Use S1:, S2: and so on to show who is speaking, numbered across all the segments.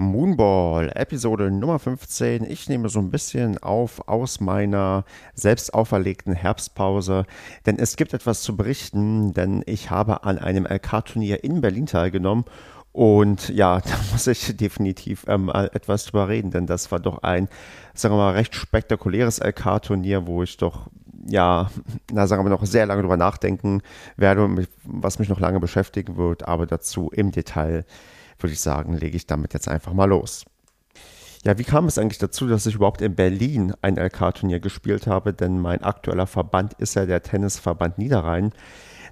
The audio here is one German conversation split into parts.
S1: Moonball, Episode Nummer 15. Ich nehme so ein bisschen auf aus meiner selbst auferlegten Herbstpause, denn es gibt etwas zu berichten, denn ich habe an einem LK-Turnier in Berlin teilgenommen und ja, da muss ich definitiv ähm, etwas drüber reden, denn das war doch ein, sagen wir mal, recht spektakuläres LK-Turnier, wo ich doch, ja, na sagen wir noch sehr lange drüber nachdenken werde, was mich noch lange beschäftigen wird, aber dazu im Detail würde ich sagen, lege ich damit jetzt einfach mal los. Ja, wie kam es eigentlich dazu, dass ich überhaupt in Berlin ein LK-Turnier gespielt habe? Denn mein aktueller Verband ist ja der Tennisverband Niederrhein.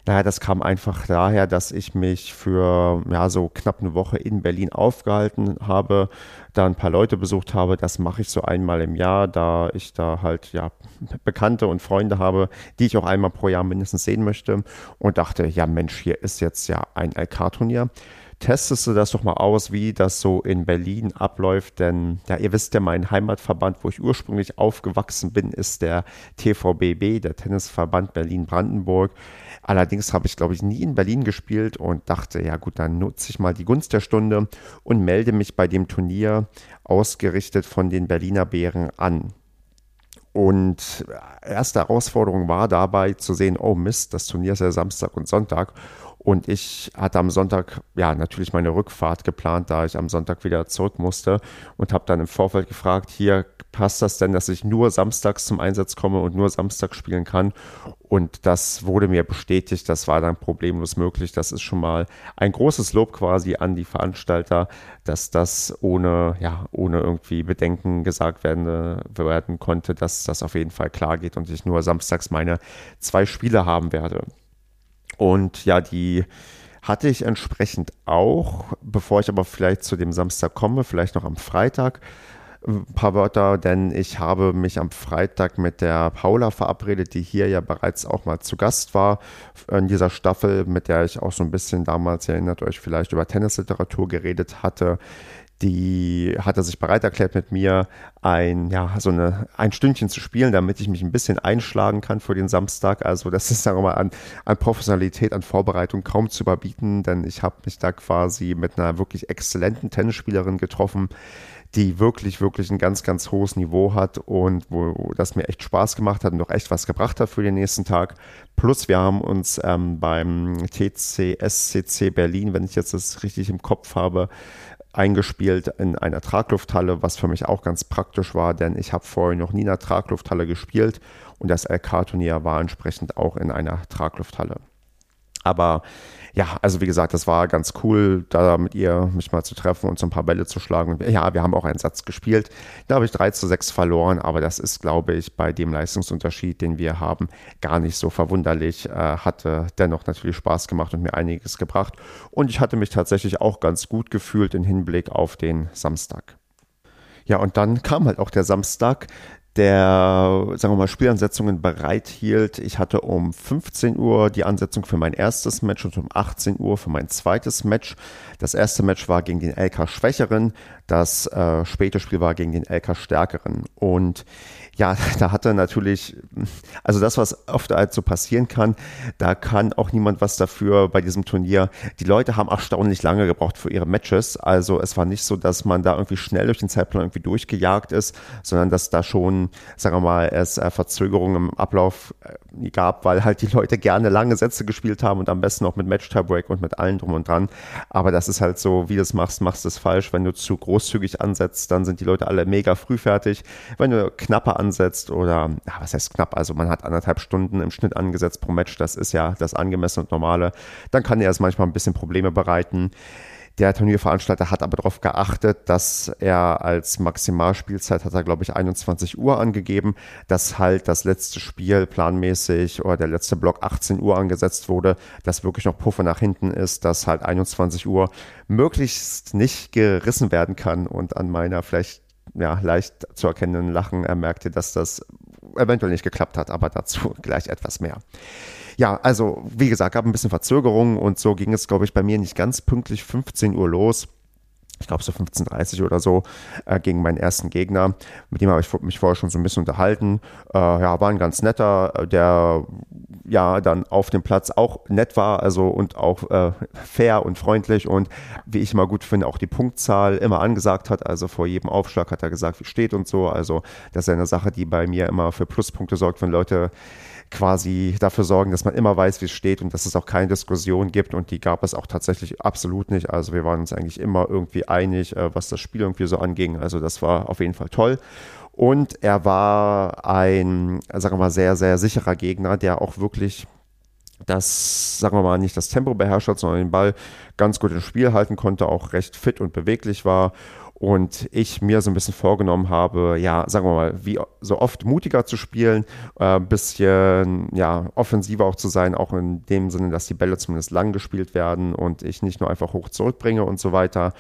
S1: Naja, das kam einfach daher, dass ich mich für ja, so knapp eine Woche in Berlin aufgehalten habe, da ein paar Leute besucht habe. Das mache ich so einmal im Jahr, da ich da halt ja Bekannte und Freunde habe, die ich auch einmal pro Jahr mindestens sehen möchte. Und dachte, ja Mensch, hier ist jetzt ja ein LK-Turnier testest du das doch mal aus, wie das so in Berlin abläuft. Denn ja, ihr wisst ja, mein Heimatverband, wo ich ursprünglich aufgewachsen bin, ist der TVBB, der Tennisverband Berlin-Brandenburg. Allerdings habe ich, glaube ich, nie in Berlin gespielt und dachte, ja gut, dann nutze ich mal die Gunst der Stunde und melde mich bei dem Turnier ausgerichtet von den Berliner Bären an. Und erste Herausforderung war dabei zu sehen, oh Mist, das Turnier ist ja Samstag und Sonntag. Und ich hatte am Sonntag ja natürlich meine Rückfahrt geplant, da ich am Sonntag wieder zurück musste und habe dann im Vorfeld gefragt, hier passt das denn, dass ich nur samstags zum Einsatz komme und nur Samstag spielen kann? Und das wurde mir bestätigt, das war dann problemlos möglich. Das ist schon mal ein großes Lob quasi an die Veranstalter, dass das ohne, ja, ohne irgendwie Bedenken gesagt werden, werden konnte, dass das auf jeden Fall klar geht und ich nur samstags meine zwei Spiele haben werde. Und ja, die hatte ich entsprechend auch, bevor ich aber vielleicht zu dem Samstag komme, vielleicht noch am Freitag ein paar Wörter, denn ich habe mich am Freitag mit der Paula verabredet, die hier ja bereits auch mal zu Gast war in dieser Staffel, mit der ich auch so ein bisschen damals, erinnert euch vielleicht, über Tennisliteratur geredet hatte die hatte sich bereit erklärt, mit mir ein, ja, so eine, ein Stündchen zu spielen, damit ich mich ein bisschen einschlagen kann für den Samstag. Also das ist, sagen wir mal, an, an Professionalität, an Vorbereitung kaum zu überbieten, denn ich habe mich da quasi mit einer wirklich exzellenten Tennisspielerin getroffen, die wirklich, wirklich ein ganz, ganz hohes Niveau hat und wo, wo das mir echt Spaß gemacht hat und auch echt was gebracht hat für den nächsten Tag. Plus wir haben uns ähm, beim TCSCC Berlin, wenn ich jetzt das richtig im Kopf habe, eingespielt in einer Traglufthalle, was für mich auch ganz praktisch war, denn ich habe vorher noch nie in einer Traglufthalle gespielt und das LK-Turnier war entsprechend auch in einer Traglufthalle. Aber ja, also wie gesagt, das war ganz cool, da mit ihr mich mal zu treffen und so ein paar Bälle zu schlagen. Ja, wir haben auch einen Satz gespielt. Da habe ich 3 zu 6 verloren, aber das ist, glaube ich, bei dem Leistungsunterschied, den wir haben, gar nicht so verwunderlich. Äh, hatte dennoch natürlich Spaß gemacht und mir einiges gebracht. Und ich hatte mich tatsächlich auch ganz gut gefühlt im Hinblick auf den Samstag. Ja, und dann kam halt auch der Samstag der, sagen wir mal, Spielansetzungen bereithielt. Ich hatte um 15 Uhr die Ansetzung für mein erstes Match und um 18 Uhr für mein zweites Match. Das erste Match war gegen den LK Schwächeren, das äh, späte Spiel war gegen den LK Stärkeren. Und ja, da hatte natürlich, also das, was oft halt so passieren kann, da kann auch niemand was dafür bei diesem Turnier. Die Leute haben erstaunlich lange gebraucht für ihre Matches. Also es war nicht so, dass man da irgendwie schnell durch den Zeitplan irgendwie durchgejagt ist, sondern dass da schon, sagen wir mal, es äh, Verzögerungen im Ablauf äh, gab, weil halt die Leute gerne lange Sätze gespielt haben und am besten auch mit Match-Tiebreak und mit allen drum und dran. Aber das ist halt so, wie du es machst, machst du es falsch. Wenn du zu großzügig ansetzt, dann sind die Leute alle mega früh fertig. Wenn du knapper ansetzt oder, ja, was heißt knapp, also man hat anderthalb Stunden im Schnitt angesetzt pro Match, das ist ja das angemessene und normale, dann kann dir das manchmal ein bisschen Probleme bereiten. Der Turnierveranstalter hat aber darauf geachtet, dass er als Maximalspielzeit hat er, glaube ich, 21 Uhr angegeben, dass halt das letzte Spiel planmäßig oder der letzte Block 18 Uhr angesetzt wurde, dass wirklich noch Puffer nach hinten ist, dass halt 21 Uhr möglichst nicht gerissen werden kann und an meiner vielleicht ja, leicht zu erkennenden Lachen er merkte, dass das eventuell nicht geklappt hat, aber dazu gleich etwas mehr. Ja, also wie gesagt, gab ein bisschen Verzögerung und so ging es, glaube ich, bei mir nicht ganz pünktlich 15 Uhr los. ich glaube so 15:30 oder so, äh, gegen meinen ersten Gegner. Mit dem habe ich mich vorher schon so ein bisschen unterhalten. Äh, ja, war ein ganz netter, äh, der ja dann auf dem Platz auch nett war, also und auch äh, fair und freundlich und wie ich mal gut finde, auch die Punktzahl immer angesagt hat. Also vor jedem Aufschlag hat er gesagt, wie steht und so. Also das ist eine Sache, die bei mir immer für Pluspunkte sorgt, wenn Leute quasi dafür sorgen, dass man immer weiß, wie es steht und dass es auch keine Diskussion gibt. Und die gab es auch tatsächlich absolut nicht. Also wir waren uns eigentlich immer irgendwie einig, äh, was das Spiel irgendwie so anging. Also das war auf jeden Fall toll. Und er war ein, sagen wir mal, sehr, sehr sicherer Gegner, der auch wirklich das, sagen wir mal, nicht das Tempo beherrscht hat, sondern den Ball ganz gut im Spiel halten konnte, auch recht fit und beweglich war und ich mir so ein bisschen vorgenommen habe, ja, sagen wir mal, wie so oft mutiger zu spielen, ein äh, bisschen ja, offensiver auch zu sein, auch in dem Sinne, dass die Bälle zumindest lang gespielt werden und ich nicht nur einfach hoch zurückbringe und so weiter.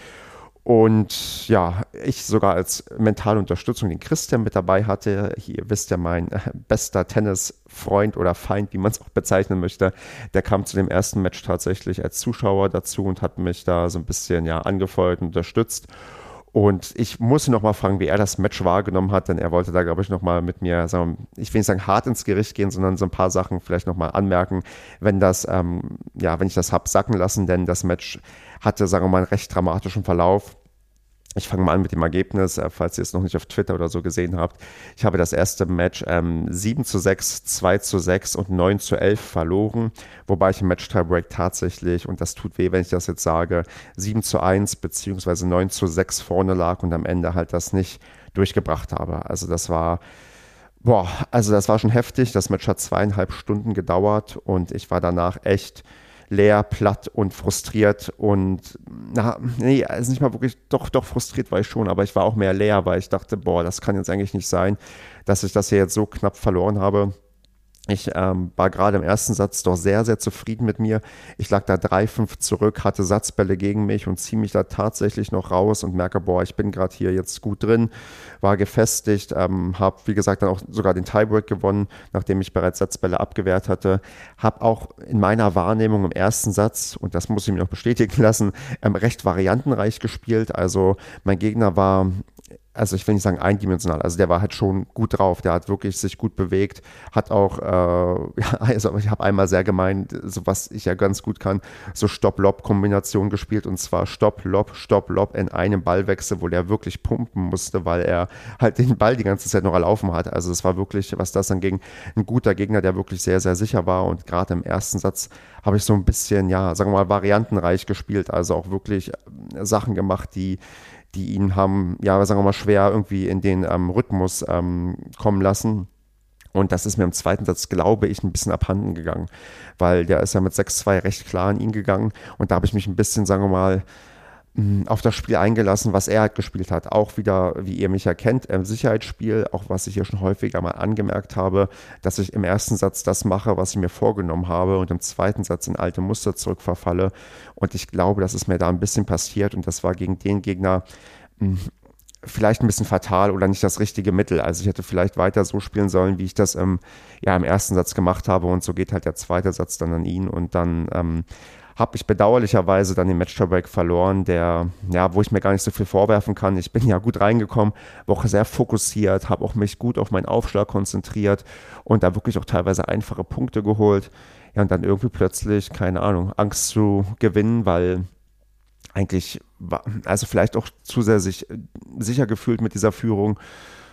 S1: Und ja, ich sogar als mentale Unterstützung den Christian mit dabei hatte. Hier wisst ihr, mein bester Tennisfreund oder Feind, wie man es auch bezeichnen möchte, der kam zu dem ersten Match tatsächlich als Zuschauer dazu und hat mich da so ein bisschen ja angefeuert und unterstützt. Und ich musste noch mal fragen, wie er das Match wahrgenommen hat, denn er wollte da, glaube ich, noch mal mit mir, sagen, ich will nicht sagen hart ins Gericht gehen, sondern so ein paar Sachen vielleicht noch mal anmerken, wenn das, ähm, ja, wenn ich das hab sacken lassen, denn das Match hatte, sagen wir mal, einen recht dramatischen Verlauf. Ich fange mal an mit dem Ergebnis, äh, falls ihr es noch nicht auf Twitter oder so gesehen habt. Ich habe das erste Match ähm, 7 zu 6, 2 zu 6 und 9 zu 11 verloren, wobei ich im Match Tiebreak tatsächlich, und das tut weh, wenn ich das jetzt sage, 7 zu 1 beziehungsweise 9 zu 6 vorne lag und am Ende halt das nicht durchgebracht habe. Also das war, boah, also das war schon heftig. Das Match hat zweieinhalb Stunden gedauert und ich war danach echt leer, platt und frustriert und na, nee, also nicht mal wirklich, doch, doch frustriert war ich schon, aber ich war auch mehr leer, weil ich dachte, boah, das kann jetzt eigentlich nicht sein, dass ich das hier jetzt so knapp verloren habe. Ich ähm, war gerade im ersten Satz doch sehr, sehr zufrieden mit mir. Ich lag da 3-5 zurück, hatte Satzbälle gegen mich und ziehe mich da tatsächlich noch raus und merke, boah, ich bin gerade hier jetzt gut drin, war gefestigt, ähm, habe, wie gesagt, dann auch sogar den Tiebreak gewonnen, nachdem ich bereits Satzbälle abgewehrt hatte. Habe auch in meiner Wahrnehmung im ersten Satz, und das muss ich mir noch bestätigen lassen, ähm, recht variantenreich gespielt. Also mein Gegner war also ich will nicht sagen eindimensional, also der war halt schon gut drauf, der hat wirklich sich gut bewegt, hat auch, äh, ja, also ich habe einmal sehr gemeint, so was ich ja ganz gut kann, so Stopp-Lob-Kombination gespielt und zwar Stopp-Lob, Stopp-Lob in einem Ballwechsel, wo der wirklich pumpen musste, weil er halt den Ball die ganze Zeit noch erlaufen hat. Also es war wirklich, was das dann ging, ein guter Gegner, der wirklich sehr, sehr sicher war und gerade im ersten Satz habe ich so ein bisschen, ja, sagen wir mal, variantenreich gespielt, also auch wirklich Sachen gemacht, die die ihn haben, ja, sagen wir mal, schwer irgendwie in den ähm, Rhythmus ähm, kommen lassen. Und das ist mir im zweiten Satz, glaube ich, ein bisschen abhanden gegangen, weil der ist ja mit 6-2 recht klar an ihn gegangen. Und da habe ich mich ein bisschen, sagen wir mal, auf das Spiel eingelassen, was er halt gespielt hat. Auch wieder, wie ihr mich erkennt, im Sicherheitsspiel, auch was ich hier schon häufiger mal angemerkt habe, dass ich im ersten Satz das mache, was ich mir vorgenommen habe und im zweiten Satz in alte Muster zurückverfalle. Und ich glaube, dass es mir da ein bisschen passiert und das war gegen den Gegner vielleicht ein bisschen fatal oder nicht das richtige Mittel. Also ich hätte vielleicht weiter so spielen sollen, wie ich das ähm, ja, im ersten Satz gemacht habe und so geht halt der zweite Satz dann an ihn und dann ähm, habe ich bedauerlicherweise dann den Match-Tiebreak verloren, der, ja, wo ich mir gar nicht so viel vorwerfen kann. Ich bin ja gut reingekommen, war auch sehr fokussiert, habe auch mich gut auf meinen Aufschlag konzentriert und da wirklich auch teilweise einfache Punkte geholt. Ja, und dann irgendwie plötzlich, keine Ahnung, Angst zu gewinnen, weil eigentlich, also vielleicht auch zu sehr sich sicher gefühlt mit dieser Führung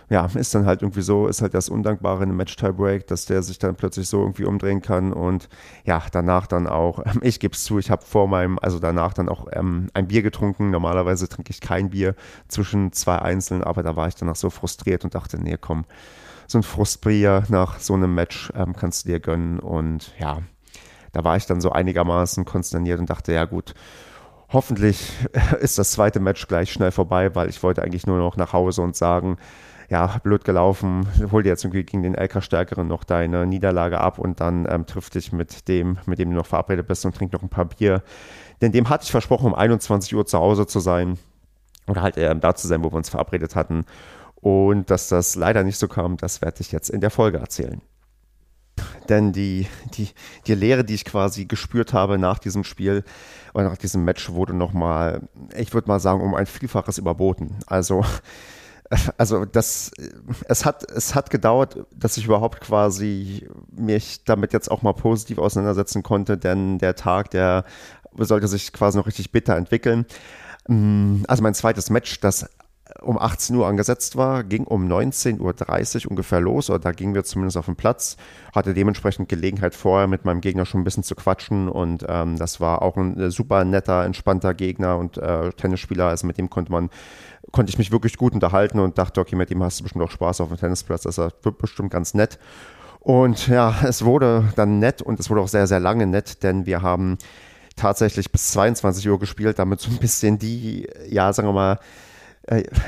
S1: ja, ist dann halt irgendwie so, ist halt das Undankbare in einem Match-Tiebreak, dass der sich dann plötzlich so irgendwie umdrehen kann und ja, danach dann auch, ähm, ich gebe es zu, ich habe vor meinem, also danach dann auch ähm, ein Bier getrunken. Normalerweise trinke ich kein Bier zwischen zwei Einzelnen, aber da war ich danach so frustriert und dachte, nee, komm, so ein Frustbier nach so einem Match ähm, kannst du dir gönnen und ja, da war ich dann so einigermaßen konsterniert und dachte, ja gut, hoffentlich ist das zweite Match gleich schnell vorbei, weil ich wollte eigentlich nur noch nach Hause und sagen, ja, blöd gelaufen, hol dir jetzt irgendwie gegen den LK-Stärkeren noch deine Niederlage ab und dann ähm, triff dich mit dem, mit dem du noch verabredet bist und trink noch ein paar Bier. Denn dem hatte ich versprochen, um 21 Uhr zu Hause zu sein oder halt ähm, da zu sein, wo wir uns verabredet hatten. Und dass das leider nicht so kam, das werde ich jetzt in der Folge erzählen. Denn die, die, die Lehre, die ich quasi gespürt habe nach diesem Spiel oder nach diesem Match, wurde nochmal, ich würde mal sagen, um ein Vielfaches überboten. Also, also das, es hat, es hat gedauert, dass ich überhaupt quasi mich damit jetzt auch mal positiv auseinandersetzen konnte, denn der Tag, der sollte sich quasi noch richtig bitter entwickeln. Mm, also mein zweites Match, das um 18 Uhr angesetzt war, ging um 19.30 Uhr ungefähr los, oder da gingen wir zumindest auf den Platz, hatte dementsprechend Gelegenheit vorher mit meinem Gegner schon ein bisschen zu quatschen und ähm, das war auch ein äh, super netter, entspannter Gegner und äh, Tennisspieler, also mit dem konnte man, konnte ich mich wirklich gut unterhalten und dachte, okay, mit dem hast du bestimmt auch Spaß auf dem Tennisplatz, das wird bestimmt ganz nett. Und ja, es wurde dann nett und es wurde auch sehr, sehr lange nett, denn wir haben tatsächlich bis 22 Uhr gespielt, damit so ein bisschen die, ja, sagen wir mal,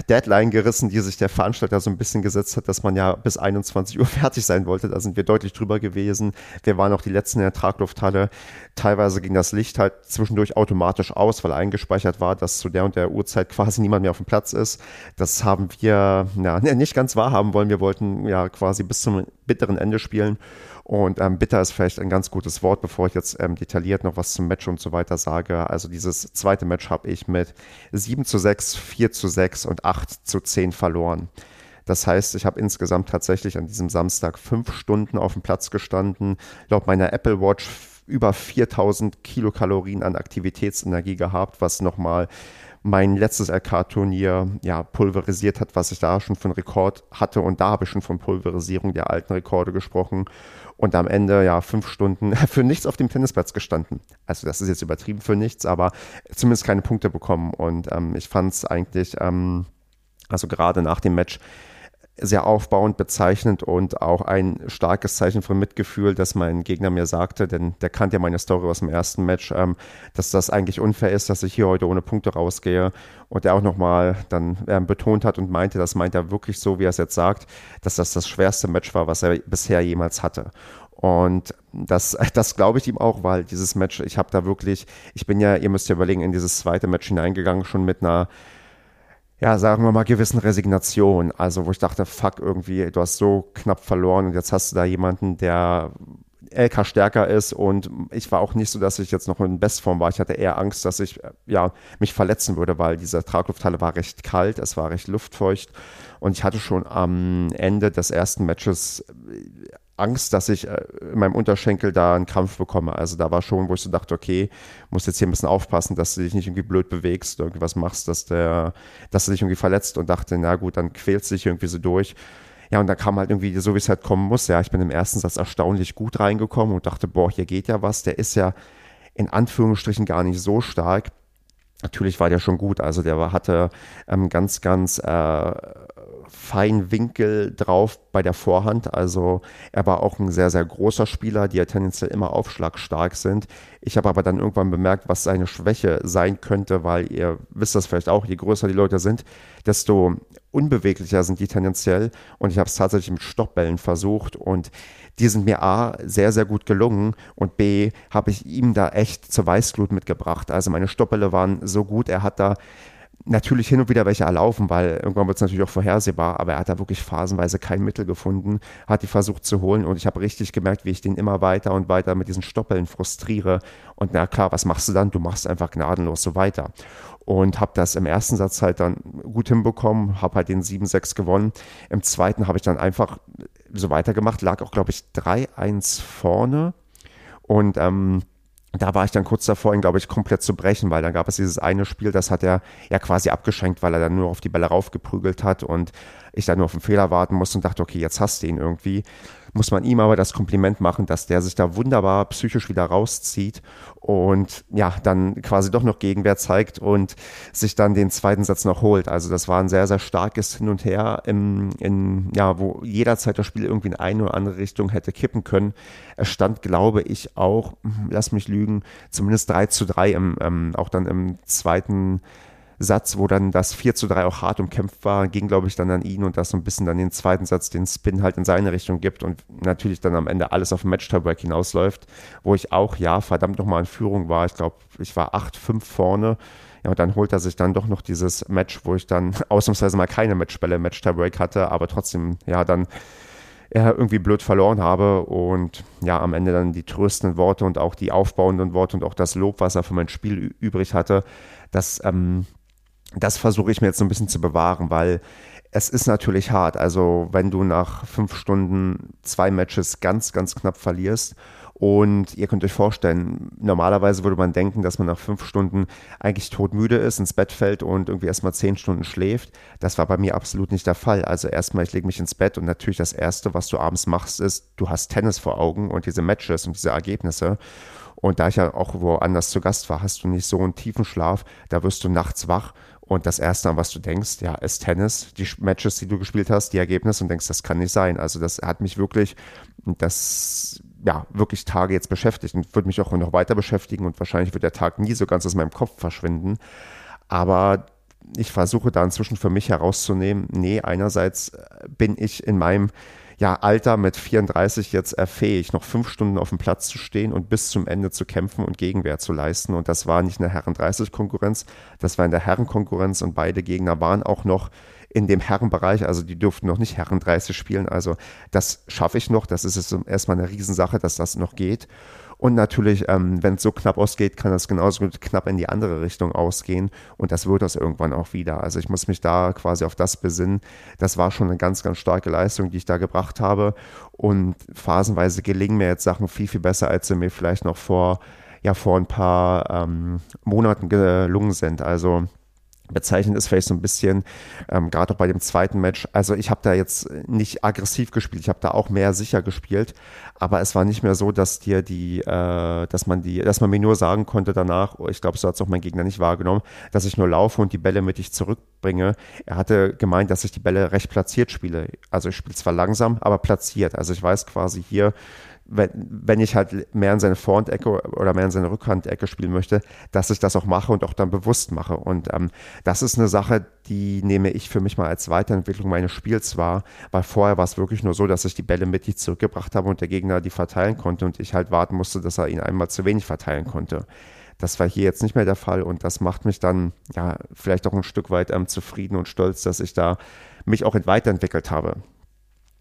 S1: Deadline gerissen, die sich der Veranstalter so ein bisschen gesetzt hat, dass man ja bis 21 Uhr fertig sein wollte. Da sind wir deutlich drüber gewesen. Wir waren auch die letzten in der Traglufthalle. Teilweise ging das Licht halt zwischendurch automatisch aus, weil eingespeichert war, dass zu der und der Uhrzeit quasi niemand mehr auf dem Platz ist. Das haben wir ja, nicht ganz wahrhaben wollen. Wir wollten ja quasi bis zum bitteren Ende spielen. Und ähm, bitter ist vielleicht ein ganz gutes Wort, bevor ich jetzt ähm, detailliert noch was zum Match und so weiter sage. Also dieses zweite Match habe ich mit 7 zu 6, 4 zu 6 und 8 zu 10 verloren. Das heißt, ich habe insgesamt tatsächlich an diesem Samstag fünf Stunden auf dem Platz gestanden. Laut meiner Apple Watch über 4000 Kilokalorien an Aktivitätsenergie gehabt, was nochmal mein letztes LK-Turnier ja, pulverisiert hat, was ich da schon für einen Rekord hatte. Und da habe ich schon von Pulverisierung der alten Rekorde gesprochen und am Ende ja fünf Stunden für nichts auf dem Tennisplatz gestanden. Also das ist jetzt übertrieben für nichts, aber zumindest keine Punkte bekommen. Und ähm, ich fand es eigentlich, ähm, also gerade nach dem Match, sehr aufbauend, bezeichnend und auch ein starkes Zeichen von Mitgefühl, dass mein Gegner mir sagte, denn der kannte ja meine Story aus dem ersten Match, ähm, dass das eigentlich unfair ist, dass ich hier heute ohne Punkte rausgehe. Und er auch nochmal dann ähm, betont hat und meinte, das meint er wirklich so, wie er es jetzt sagt, dass das das schwerste Match war, was er bisher jemals hatte. Und das, das glaube ich ihm auch, weil dieses Match, ich habe da wirklich, ich bin ja, ihr müsst ja überlegen, in dieses zweite Match hineingegangen, schon mit einer ja, sagen wir mal, gewissen Resignation. Also, wo ich dachte, fuck, irgendwie, du hast so knapp verloren und jetzt hast du da jemanden, der LK stärker ist und ich war auch nicht so, dass ich jetzt noch in Bestform war. Ich hatte eher Angst, dass ich ja mich verletzen würde, weil diese Traglufthalle war recht kalt, es war recht luftfeucht und ich hatte schon am Ende des ersten Matches Angst, dass ich äh, in meinem Unterschenkel da einen Krampf bekomme. Also da war schon, wo ich so dachte, okay, musst jetzt hier ein bisschen aufpassen, dass du dich nicht irgendwie blöd bewegst, irgendwas machst, dass der, dass du dich irgendwie verletzt und dachte, na gut, dann quälst du dich irgendwie so durch. Ja, und da kam halt irgendwie, so wie es halt kommen muss. Ja, ich bin im ersten Satz erstaunlich gut reingekommen und dachte, boah, hier geht ja was. Der ist ja in Anführungsstrichen gar nicht so stark. Natürlich war der schon gut. Also der war, hatte ähm, ganz, ganz äh, feinen Winkel drauf bei der Vorhand. Also er war auch ein sehr, sehr großer Spieler, die ja tendenziell immer aufschlagstark sind. Ich habe aber dann irgendwann bemerkt, was seine Schwäche sein könnte, weil ihr wisst das vielleicht auch, je größer die Leute sind, desto unbeweglicher sind die tendenziell. Und ich habe es tatsächlich mit Stoppbällen versucht und die sind mir A sehr, sehr gut gelungen und B habe ich ihm da echt zur Weißglut mitgebracht. Also meine Stoppbälle waren so gut, er hat da natürlich hin und wieder welche erlaufen, weil irgendwann wird es natürlich auch vorhersehbar, aber er hat da wirklich phasenweise kein Mittel gefunden, hat die versucht zu holen und ich habe richtig gemerkt, wie ich den immer weiter und weiter mit diesen Stoppeln frustriere und na klar, was machst du dann? Du machst einfach gnadenlos so weiter und habe das im ersten Satz halt dann gut hinbekommen, habe halt den 7-6 gewonnen. Im zweiten habe ich dann einfach so weitergemacht, lag auch glaube ich 3-1 vorne und ähm, da war ich dann kurz davor, ihn, glaube ich, komplett zu brechen, weil dann gab es dieses eine Spiel, das hat er ja quasi abgeschenkt, weil er dann nur auf die Bälle raufgeprügelt hat und ich dann nur auf den Fehler warten musste und dachte, okay, jetzt hast du ihn irgendwie muss man ihm aber das Kompliment machen, dass der sich da wunderbar psychisch wieder rauszieht und ja, dann quasi doch noch Gegenwehr zeigt und sich dann den zweiten Satz noch holt. Also das war ein sehr, sehr starkes Hin und Her, im, in, ja, wo jederzeit das Spiel irgendwie in eine oder andere Richtung hätte kippen können. Es stand, glaube ich, auch, hm, lass mich lügen, zumindest 3 zu 3 im, ähm, auch dann im zweiten Satz, wo dann das 4 zu 3 auch hart umkämpft war, ging, glaube ich, dann an ihn und das so ein bisschen dann den zweiten Satz, den Spin halt in seine Richtung gibt und natürlich dann am Ende alles auf Match-Tiebreak hinausläuft, wo ich auch, ja, verdammt nochmal in Führung war. Ich glaube, ich war 8-5 vorne. Ja, und dann holt er sich dann doch noch dieses Match, wo ich dann ausnahmsweise mal keine Matchbälle Match-Tiebreak hatte, aber trotzdem, ja, dann ja, irgendwie blöd verloren habe und ja, am Ende dann die tröstenden Worte und auch die aufbauenden Worte und auch das Lob, was er für mein Spiel übrig hatte, das, ähm, das versuche ich mir jetzt so ein bisschen zu bewahren, weil es ist natürlich hart. Also wenn du nach fünf Stunden zwei Matches ganz, ganz knapp verlierst und ihr könnt euch vorstellen, normalerweise würde man denken, dass man nach fünf Stunden eigentlich todmüde ist, ins Bett fällt und irgendwie erstmal zehn Stunden schläft. Das war bei mir absolut nicht der Fall. Also erstmal, ich lege mich ins Bett und natürlich das Erste, was du abends machst, ist, du hast Tennis vor Augen und diese Matches und diese Ergebnisse. Und da ich ja auch woanders zu Gast war, hast du nicht so einen tiefen Schlaf. Da wirst du nachts wach und das Erste, an was du denkst, ja, ist Tennis, die Matches, die du gespielt hast, die Ergebnisse und denkst, das kann nicht sein. Also das hat mich wirklich, das, ja, wirklich Tage jetzt beschäftigt und wird mich auch noch weiter beschäftigen und wahrscheinlich wird der Tag nie so ganz aus meinem Kopf verschwinden. Aber ich versuche da inzwischen für mich herauszunehmen, nee, einerseits bin ich in meinem ja, Alter mit 34 jetzt erfähigt, noch fünf Stunden auf dem Platz zu stehen und bis zum Ende zu kämpfen und Gegenwehr zu leisten. Und das war nicht eine Herren 30 Konkurrenz, das war in der Herrenkonkurrenz und beide Gegner waren auch noch in dem Herrenbereich, also die durften noch nicht Herren 30 spielen. Also das schaffe ich noch. Das ist jetzt erstmal eine Riesensache, dass das noch geht. Und natürlich, ähm, wenn es so knapp ausgeht, kann das genauso gut knapp in die andere Richtung ausgehen. Und das wird das irgendwann auch wieder. Also ich muss mich da quasi auf das besinnen. Das war schon eine ganz, ganz starke Leistung, die ich da gebracht habe. Und phasenweise gelingen mir jetzt Sachen viel, viel besser, als sie mir vielleicht noch vor, ja, vor ein paar ähm, Monaten gelungen sind. Also Bezeichnend ist vielleicht so ein bisschen, ähm, gerade auch bei dem zweiten Match, also ich habe da jetzt nicht aggressiv gespielt, ich habe da auch mehr sicher gespielt, aber es war nicht mehr so, dass dir die, äh, dass man die, dass man mir nur sagen konnte danach, oh, ich glaube, so hat es auch mein Gegner nicht wahrgenommen, dass ich nur laufe und die Bälle mit ich zurückbringe. Er hatte gemeint, dass ich die Bälle recht platziert spiele. Also ich spiele zwar langsam, aber platziert. Also ich weiß quasi hier, wenn, wenn ich halt mehr in seine Vorhandecke oder mehr in seine Rückhandecke spielen möchte, dass ich das auch mache und auch dann bewusst mache. Und ähm, das ist eine Sache, die nehme ich für mich mal als Weiterentwicklung meines Spiels wahr, weil vorher war es wirklich nur so, dass ich die Bälle mittig zurückgebracht habe und der Gegner die verteilen konnte und ich halt warten musste, dass er ihn einmal zu wenig verteilen konnte. Das war hier jetzt nicht mehr der Fall und das macht mich dann ja vielleicht auch ein Stück weit ähm, zufrieden und stolz, dass ich da mich auch weiterentwickelt habe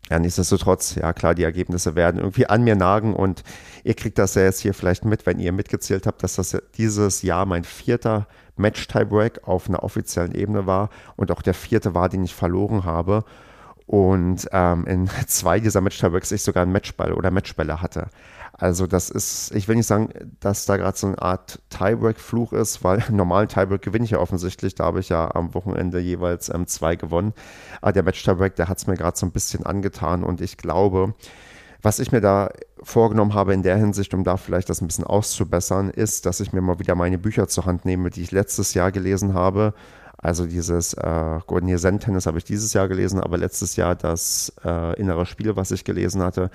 S1: ja, nichtsdestotrotz, ja klar, die Ergebnisse werden irgendwie an mir nagen und ihr kriegt das ja jetzt hier vielleicht mit, wenn ihr mitgezählt habt, dass das dieses Jahr mein vierter Match-Tiebreak auf einer offiziellen Ebene war und auch der vierte war, den ich verloren habe. Und ähm, in zwei dieser Match-Tiebreaks ich sogar einen Matchball oder Matchbälle hatte. Also das ist, ich will nicht sagen, dass da gerade so eine Art Tiebreak-Fluch ist, weil normalen Tiebreak gewinne ich ja offensichtlich. Da habe ich ja am Wochenende jeweils ähm, zwei gewonnen. Aber der Match-Tiebreak, der hat es mir gerade so ein bisschen angetan und ich glaube, was ich mir da vorgenommen habe in der Hinsicht, um da vielleicht das ein bisschen auszubessern, ist, dass ich mir mal wieder meine Bücher zur Hand nehme, die ich letztes Jahr gelesen habe. Also dieses äh, Gordon Zen Tennis habe ich dieses Jahr gelesen, aber letztes Jahr das äh, innere Spiel, was ich gelesen hatte,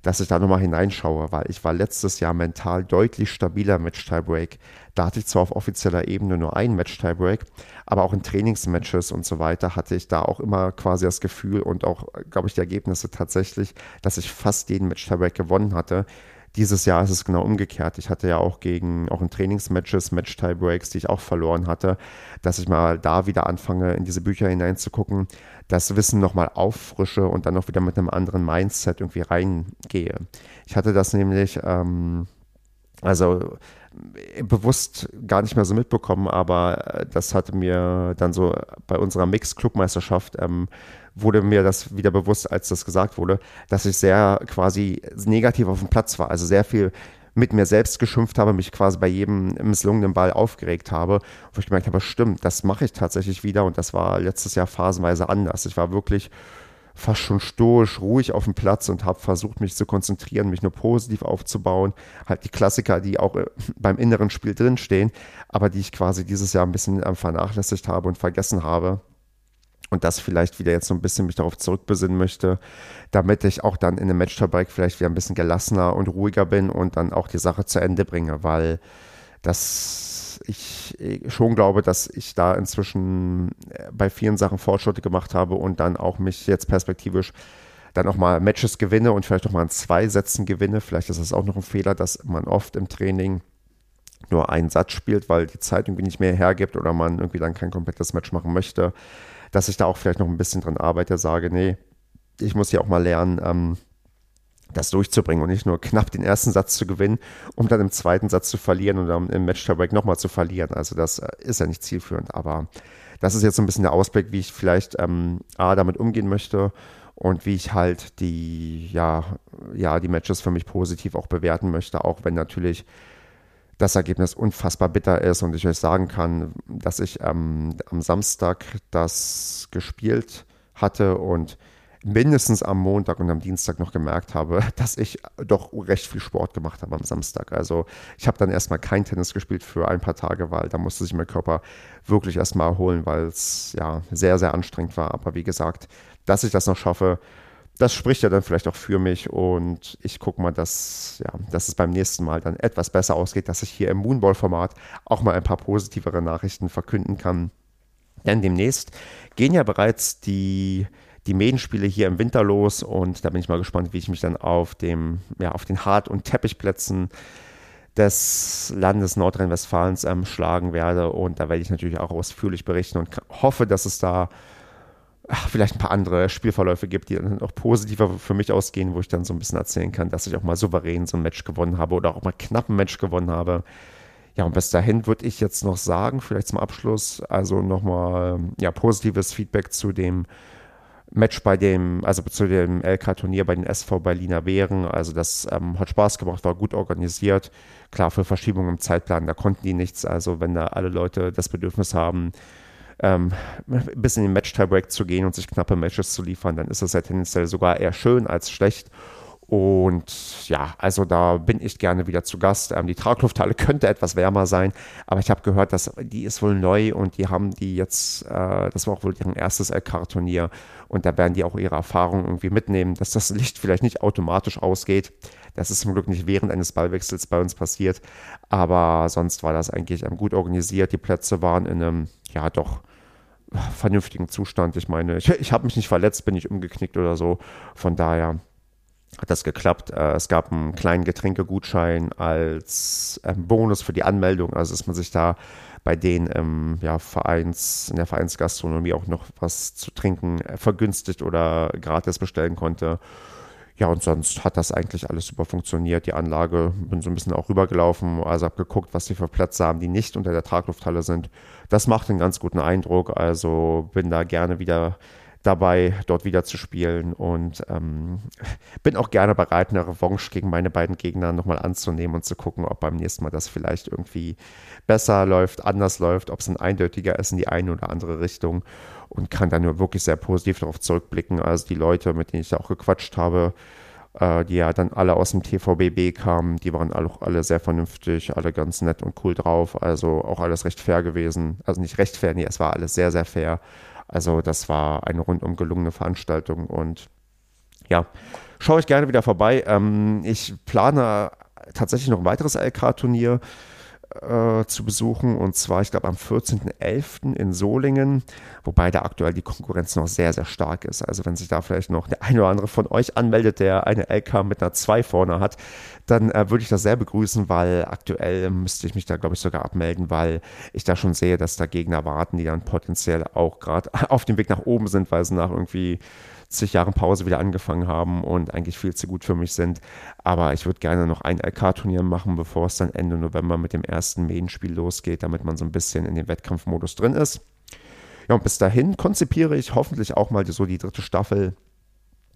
S1: dass ich da nochmal hineinschaue, weil ich war letztes Jahr mental deutlich stabiler Match-Tiebreak. Da hatte ich zwar auf offizieller Ebene nur einen Match-Tiebreak, aber auch in Trainingsmatches und so weiter hatte ich da auch immer quasi das Gefühl und auch, glaube ich, die Ergebnisse tatsächlich, dass ich fast jeden Match-Tiebreak gewonnen hatte. Dieses Jahr ist es genau umgekehrt. Ich hatte ja auch gegen, auch in Trainingsmatches, Match-Tiebreaks, die ich auch verloren hatte, dass ich mal da wieder anfange, in diese Bücher hineinzugucken, das Wissen nochmal auffrische und dann noch wieder mit einem anderen Mindset irgendwie reingehe. Ich hatte das nämlich, ähm, also bewusst gar nicht mehr so mitbekommen, aber das hatte mir dann so bei unserer Mix-Clubmeisterschaft ähm, wurde mir das wieder bewusst, als das gesagt wurde, dass ich sehr quasi negativ auf dem Platz war. Also sehr viel mit mir selbst geschimpft habe, mich quasi bei jedem misslungenen Ball aufgeregt habe, wo ich gemerkt habe, stimmt, das mache ich tatsächlich wieder und das war letztes Jahr phasenweise anders. Ich war wirklich fast schon stoisch, ruhig auf dem Platz und habe versucht, mich zu konzentrieren, mich nur positiv aufzubauen. Halt die Klassiker, die auch äh, beim inneren Spiel drinstehen, aber die ich quasi dieses Jahr ein bisschen ähm, vernachlässigt habe und vergessen habe und das vielleicht wieder jetzt so ein bisschen mich darauf zurückbesinnen möchte, damit ich auch dann in einem Match-Tabak vielleicht wieder ein bisschen gelassener und ruhiger bin und dann auch die Sache zu Ende bringe, weil das ich schon glaube, dass ich da inzwischen äh, bei vielen Sachen Fortschritte gemacht habe und dann auch mich jetzt perspektivisch dann auch mal Matches gewinne und vielleicht auch mal in zwei Sätzen gewinne. Vielleicht ist das auch noch ein Fehler, dass man oft im Training nur einen Satz spielt, weil die Zeit irgendwie nicht mehr hergibt oder man irgendwie dann kein komplettes Match machen möchte dass ich da auch vielleicht noch ein bisschen dran arbeite, sage, nee, ich muss ja auch mal lernen, ähm, das durchzubringen und nicht nur knapp den ersten Satz zu gewinnen, um dann im zweiten Satz zu verlieren und dann im Match-Tiebreak nochmal zu verlieren. Also das äh, ist ja nicht zielführend, aber das ist jetzt so ein bisschen der Ausblick, wie ich vielleicht ähm, A, damit umgehen möchte und wie ich halt die, ja, ja, die Matches für mich positiv auch bewerten möchte, auch wenn natürlich das Ergebnis unfassbar bitter ist und ich euch sagen kann, dass ich ähm, am Samstag das gespielt hatte und mindestens am Montag und am Dienstag noch gemerkt habe, dass ich doch recht viel Sport gemacht habe am Samstag. Also ich habe dann erstmal kein Tennis gespielt für ein paar Tage, weil da musste sich mein Körper wirklich erstmal erholen, weil es ja sehr, sehr anstrengend war. Aber wie gesagt, dass ich das noch schaffe, das spricht ja dann vielleicht auch für mich und ich gucke mal, dass, ja, dass es beim nächsten Mal dann etwas besser ausgeht, dass ich hier im Moonball-Format auch mal ein paar positivere Nachrichten verkünden kann. Denn demnächst gehen ja bereits die die Medenspiele hier im Winter los und da bin ich mal gespannt, wie ich mich dann auf dem, ja, auf den Hart- und Teppichplätzen des Landes Nordrhein-Westfalens ähm, schlagen werde. Und da werde ich natürlich auch ausführlich berichten und hoffe, dass es da ach, vielleicht ein paar andere Spielverläufe gibt, die dann auch positiver für mich ausgehen, wo ich dann so ein bisschen erzählen kann, dass ich auch mal souverän so ein Match gewonnen habe oder auch mal knapp ein Match gewonnen habe. Ja, und bis dahin würde ich jetzt noch sagen, vielleicht zum Abschluss, also nochmal ja, positives Feedback zu dem Match bei dem, also zu dem LK-Turnier bei den SV Berliner Bären. Also das ähm, hat Spaß gemacht, war gut organisiert. Klar, für Verschiebungen im Zeitplan, da konnten die nichts. Also wenn da alle Leute das Bedürfnis haben, ähm, bis in den Match-Tiebreak zu gehen und sich knappe Matches zu liefern, dann ist das ja tendenziell sogar eher schön als schlecht. Und ja, also da bin ich gerne wieder zu Gast. Ähm, die Traglufthalle könnte etwas wärmer sein, aber ich habe gehört, dass die ist wohl neu und die haben die jetzt, äh, das war auch wohl deren erstes LK-Turnier und da werden die auch ihre Erfahrungen irgendwie mitnehmen, dass das Licht vielleicht nicht automatisch ausgeht. Das ist zum Glück nicht während eines Ballwechsels bei uns passiert, aber sonst war das eigentlich ähm, gut organisiert. Die Plätze waren in einem, ja doch, vernünftigen Zustand. Ich meine, ich, ich habe mich nicht verletzt, bin nicht umgeknickt oder so. Von daher hat das geklappt. Äh, es gab einen kleinen Getränkegutschein als ähm, Bonus für die Anmeldung, also dass man sich da bei denen im ja, Vereins, in der Vereinsgastronomie auch noch was zu trinken äh, vergünstigt oder gratis bestellen konnte. Ja, und sonst hat das eigentlich alles super funktioniert. Die Anlage, bin so ein bisschen auch rübergelaufen, also habe geguckt, was die für Plätze haben, die nicht unter der Traglufthalle sind. Das macht einen ganz guten Eindruck. Also bin da gerne wieder dabei, dort wieder zu spielen und ähm, bin auch gerne bereit, eine Revanche gegen meine beiden Gegner nochmal anzunehmen und zu gucken, ob beim nächsten Mal das vielleicht irgendwie besser läuft, anders läuft, ob es ein eindeutiger ist in die eine oder andere Richtung und kann dann nur wirklich sehr positiv darauf zurückblicken. Also die Leute, mit denen ich da auch gequatscht habe, äh, die ja dann alle aus dem TVBB kamen, die waren auch alle sehr vernünftig, alle ganz nett und cool drauf, also auch alles recht fair gewesen. Also nicht recht fair, nee, es war alles sehr, sehr fair. Also das war eine rundum gelungene Veranstaltung und ja, schaue ich gerne wieder vorbei. Ähm, ich plane tatsächlich noch ein weiteres LK-Turnier äh, zu besuchen. Und zwar, ich glaube, am 14.11. in Solingen, wobei da aktuell die Konkurrenz noch sehr, sehr stark ist. Also wenn sich da vielleicht noch der eine oder andere von euch anmeldet, der eine LK mit einer 2 vorne hat, dann äh, würde ich das sehr begrüßen, weil aktuell müsste ich mich da, glaube ich, sogar abmelden, weil ich da schon sehe, dass da Gegner warten, die dann potenziell auch gerade auf dem Weg nach oben sind, weil sie nach irgendwie zig Jahren Pause wieder angefangen haben und eigentlich viel zu gut für mich sind. Aber ich würde gerne noch ein LK-Turnier machen, bevor es dann Ende November mit dem ersten Main-Spiel losgeht, damit man so ein bisschen in den Wettkampfmodus drin ist. Ja, und bis dahin konzipiere ich hoffentlich auch mal so die dritte Staffel.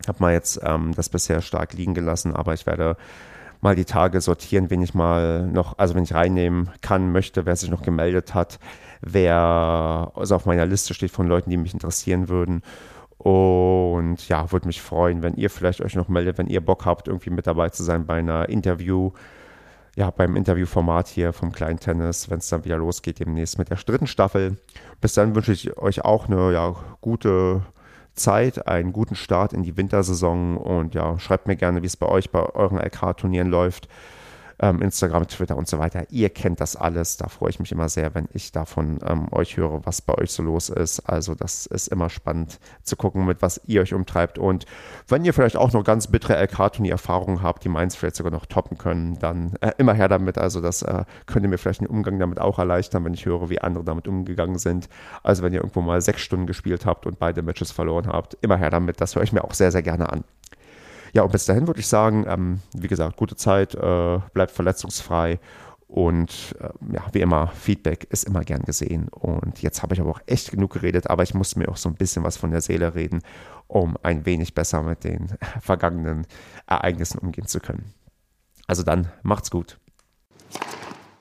S1: Habe mal jetzt ähm, das bisher stark liegen gelassen, aber ich werde mal die Tage sortieren, wen ich mal noch, also wenn ich reinnehmen kann, möchte, wer sich noch gemeldet hat, wer also auf meiner Liste steht von Leuten, die mich interessieren würden. Und ja, würde mich freuen, wenn ihr vielleicht euch noch meldet, wenn ihr Bock habt, irgendwie mit dabei zu sein bei einer Interview, ja, beim Interviewformat hier vom Kleinen Tennis, wenn es dann wieder losgeht demnächst mit der dritten Staffel. Bis dann wünsche ich euch auch eine ja, gute Zeit, einen guten Start in die Wintersaison und ja, schreibt mir gerne, wie es bei euch bei euren LK-Turnieren läuft. Ähm, Instagram, Twitter und so weiter. Ihr kennt das alles. Da freue ich mich immer sehr, wenn ich davon ähm, euch höre, was bei euch so los ist. Also das ist immer spannend zu gucken, mit was ihr euch umtreibt. Und wenn ihr vielleicht auch noch ganz bittere LK-Turnier-Erfahrungen habt, die meins vielleicht sogar noch toppen können, dann äh, immer her damit. Also das äh, könnt ihr mir vielleicht den Umgang damit auch erleichtern, wenn ich höre, wie andere damit umgegangen sind. Also wenn ihr irgendwo mal sechs Stunden gespielt habt und beide Matches verloren habt, immer her damit. Das höre ich mir auch sehr, sehr gerne an. Ja, und bis dahin würde ich sagen, ähm, wie gesagt, gute Zeit, äh, bleibt verletzungsfrei und äh, ja, wie immer, Feedback ist immer gern gesehen. Und jetzt habe ich aber auch echt genug geredet, aber ich musste mir auch so ein bisschen was von der Seele reden, um ein wenig besser mit den vergangenen Ereignissen umgehen zu können. Also dann, macht's gut.